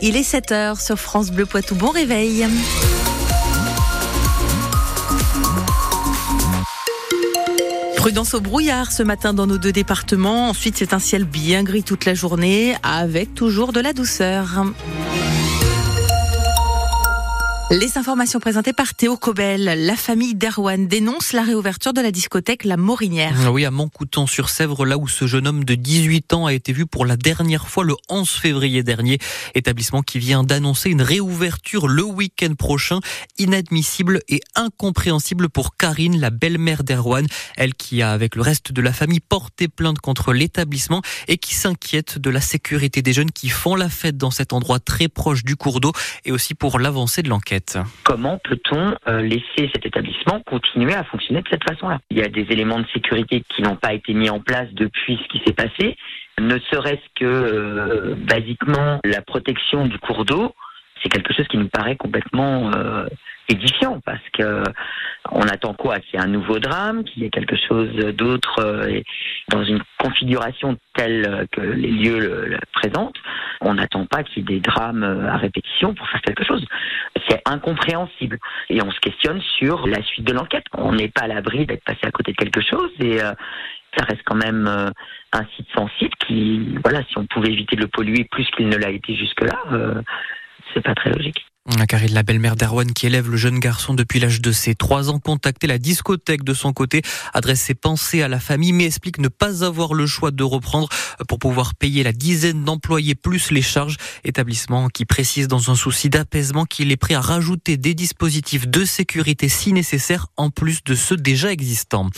Il est 7h sur France Bleu Poitou. Bon réveil. Prudence au brouillard ce matin dans nos deux départements. Ensuite, c'est un ciel bien gris toute la journée avec toujours de la douceur. Les informations présentées par Théo Cobel. La famille d'Erwan dénonce la réouverture de la discothèque La Morinière. Ah oui, à Montcoutan-sur-Sèvre, là où ce jeune homme de 18 ans a été vu pour la dernière fois le 11 février dernier. Établissement qui vient d'annoncer une réouverture le week-end prochain. Inadmissible et incompréhensible pour Karine, la belle-mère d'Erwan. Elle qui a, avec le reste de la famille, porté plainte contre l'établissement et qui s'inquiète de la sécurité des jeunes qui font la fête dans cet endroit très proche du cours d'eau et aussi pour l'avancée de l'enquête. Comment peut-on euh, laisser cet établissement continuer à fonctionner de cette façon-là? Il y a des éléments de sécurité qui n'ont pas été mis en place depuis ce qui s'est passé, ne serait-ce que euh, basiquement la protection du cours d'eau. C'est quelque chose qui nous paraît complètement euh, édifiant parce que on attend quoi? Qu'il y ait un nouveau drame, qu'il y ait quelque chose d'autre euh, dans une configuration telle que les lieux le, présentent. On n'attend pas qu'il y ait des drames euh, à répétition pour faire quelque chose. C'est incompréhensible et on se questionne sur la suite de l'enquête. On n'est pas à l'abri d'être passé à côté de quelque chose et euh, ça reste quand même un site sensible qui, voilà, si on pouvait éviter de le polluer plus qu'il ne l'a été jusque-là, c'est pas très logique. Karine, la belle-mère d'Erwan qui élève le jeune garçon depuis l'âge de ses trois ans, contacté la discothèque de son côté, adresse ses pensées à la famille, mais explique ne pas avoir le choix de reprendre pour pouvoir payer la dizaine d'employés plus les charges. Établissement qui précise dans un souci d'apaisement qu'il est prêt à rajouter des dispositifs de sécurité si nécessaire en plus de ceux déjà existants.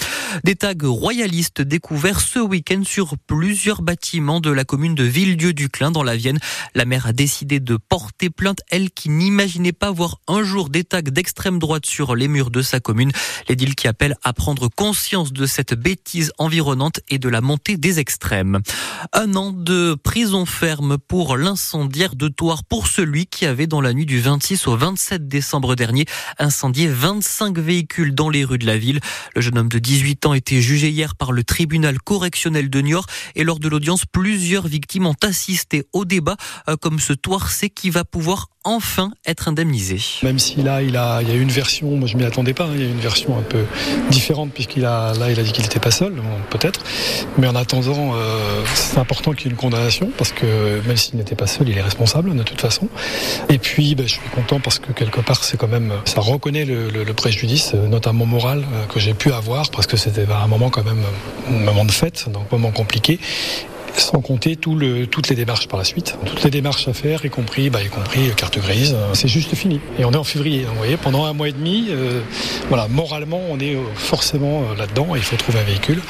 Des tags royalistes découverts ce week-end sur plusieurs bâtiments de la commune de Villedieu-du-Clin dans la Vienne. La maire a décidé de porter plainte, elle qui n'imaginait pas voir un jour des tags d'extrême droite sur les murs de sa commune. L'édile qui appelle à prendre conscience de cette bêtise environnante et de la montée des extrêmes. Un an de prison ferme pour l'incendiaire de Toire pour celui qui avait dans la nuit du 26 au 27 décembre dernier incendié 25 véhicules dans les rues de la ville. Le jeune homme de 18 a été jugé hier par le tribunal correctionnel de Niort et lors de l'audience, plusieurs victimes ont assisté au débat euh, comme ce Toircé qui va pouvoir enfin être indemnisé. Même si là, il, a, il y a une version, moi je m'y attendais pas, hein, il y a une version un peu différente puisqu'il a, là, il a dit qu'il n'était pas seul, peut-être. Mais en attendant, euh, c'est important qu'il y ait une condamnation parce que même s'il n'était pas seul, il est responsable de toute façon. Et puis, ben, je suis content parce que quelque part, c'est quand même, ça reconnaît le, préjudice, notamment moral, euh, que j'ai pu avoir parce que c'était un moment quand même, un moment de fête, donc un moment compliqué sans compter tout le, toutes les démarches par la suite. Toutes les démarches à faire, y compris, bah, y compris carte grise. C'est juste fini. Et on est en février. vous voyez, pendant un mois et demi, euh, voilà, moralement, on est euh, forcément euh, là-dedans. Il faut trouver un véhicule.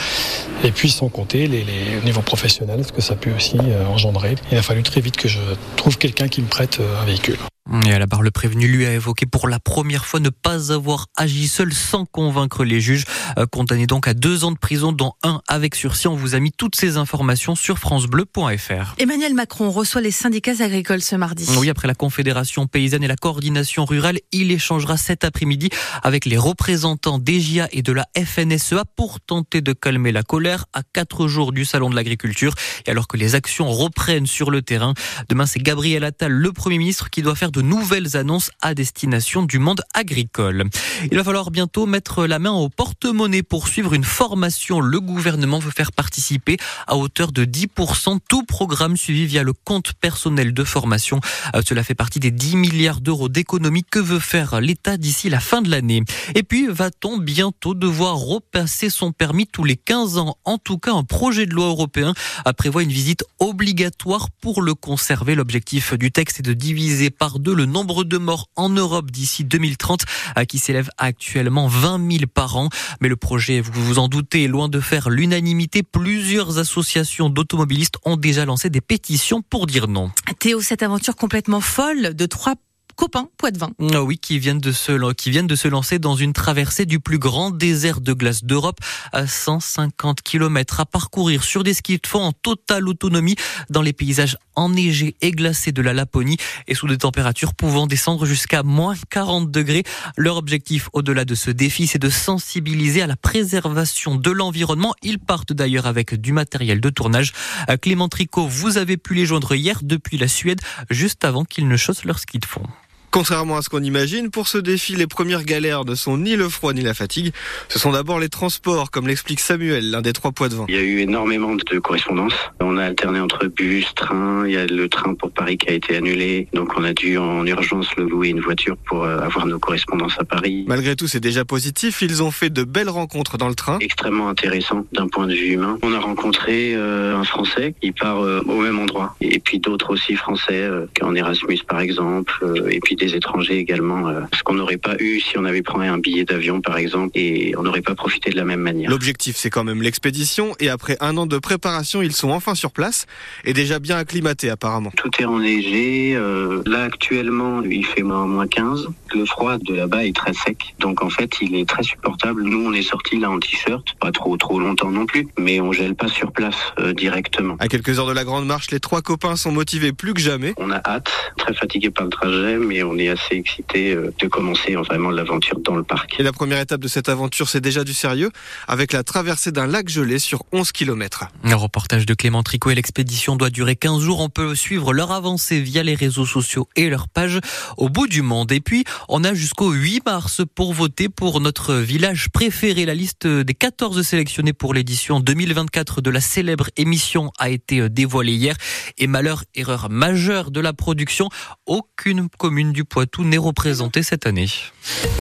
Et puis, sans compter les, les niveaux professionnels, ce que ça peut aussi engendrer. Il a fallu très vite que je trouve quelqu'un qui me prête un véhicule. Et à la barre, le prévenu lui a évoqué pour la première fois ne pas avoir agi seul sans convaincre les juges. Euh, condamné donc à deux ans de prison, dont un avec sursis. On vous a mis toutes ces informations sur francebleu.fr. Emmanuel Macron reçoit les syndicats agricoles ce mardi. Oui, après la Confédération paysanne et la coordination rurale, il échangera cet après-midi avec les représentants d'EGIA et de la FNSEA pour tenter de calmer la colère à quatre jours du Salon de l'agriculture. Et alors que les actions reprennent sur le terrain, demain c'est Gabriel Attal, le Premier ministre, qui doit faire de de nouvelles annonces à destination du monde agricole. Il va falloir bientôt mettre la main au porte-monnaie pour suivre une formation. Le gouvernement veut faire participer à hauteur de 10% tout programme suivi via le compte personnel de formation. Euh, cela fait partie des 10 milliards d'euros d'économie que veut faire l'État d'ici la fin de l'année. Et puis, va-t-on bientôt devoir repasser son permis tous les 15 ans? En tout cas, un projet de loi européen prévoit une visite obligatoire pour le conserver. L'objectif du texte est de diviser par deux le nombre de morts en Europe d'ici 2030, qui s'élève actuellement 20 000 par an. Mais le projet, vous vous en doutez, est loin de faire l'unanimité. Plusieurs associations d'automobilistes ont déjà lancé des pétitions pour dire non. Théo, cette aventure complètement folle de trois copains Poitvin. Ah oui, qui viennent de se lancer dans une traversée du plus grand désert de glace d'Europe à 150 km à parcourir sur des skis de fond en totale autonomie dans les paysages enneigés et glacés de la Laponie et sous des températures pouvant descendre jusqu'à moins 40 degrés. Leur objectif au-delà de ce défi, c'est de sensibiliser à la préservation de l'environnement. Ils partent d'ailleurs avec du matériel de tournage. Euh, Clément Tricot, vous avez pu les joindre hier depuis la Suède, juste avant qu'ils ne chaussent leur ski de fond. Contrairement à ce qu'on imagine, pour ce défi, les premières galères ne sont ni le froid ni la fatigue. Ce sont d'abord les transports, comme l'explique Samuel, l'un des trois poids de vent. Il y a eu énormément de correspondances. On a alterné entre bus, train. Il y a le train pour Paris qui a été annulé. Donc on a dû en urgence le louer une voiture pour euh, avoir nos correspondances à Paris. Malgré tout, c'est déjà positif. Ils ont fait de belles rencontres dans le train. Extrêmement intéressant d'un point de vue humain. On a rencontré euh, un Français qui part euh, au même endroit. Et puis d'autres aussi Français, en Erasmus par exemple. et puis des étrangers également, euh, ce qu'on n'aurait pas eu si on avait pris un billet d'avion par exemple, et on n'aurait pas profité de la même manière. L'objectif c'est quand même l'expédition, et après un an de préparation, ils sont enfin sur place, et déjà bien acclimatés apparemment. Tout est enneigé, euh, là actuellement il fait moins 15, le froid de là-bas est très sec, donc en fait il est très supportable. Nous on est sortis là en t-shirt, pas trop trop longtemps non plus, mais on gèle pas sur place euh, directement. À quelques heures de la grande marche, les trois copains sont motivés plus que jamais. On a hâte, très fatigué par le trajet, mais on est assez excité euh, de commencer vraiment l'aventure dans le parc. Et la première étape de cette aventure, c'est déjà du sérieux, avec la traversée d'un lac gelé sur 11 km. Un reportage de Clément Tricot et l'expédition doit durer 15 jours. On peut suivre leur avancée via les réseaux sociaux et leur page au bout du monde. Et puis, on a jusqu'au 8 mars pour voter pour notre village préféré. La liste des 14 sélectionnés pour l'édition 2024 de la célèbre émission a été dévoilée hier. Et malheur, erreur majeure de la production, aucune commune du Poitou n'est représentée cette année.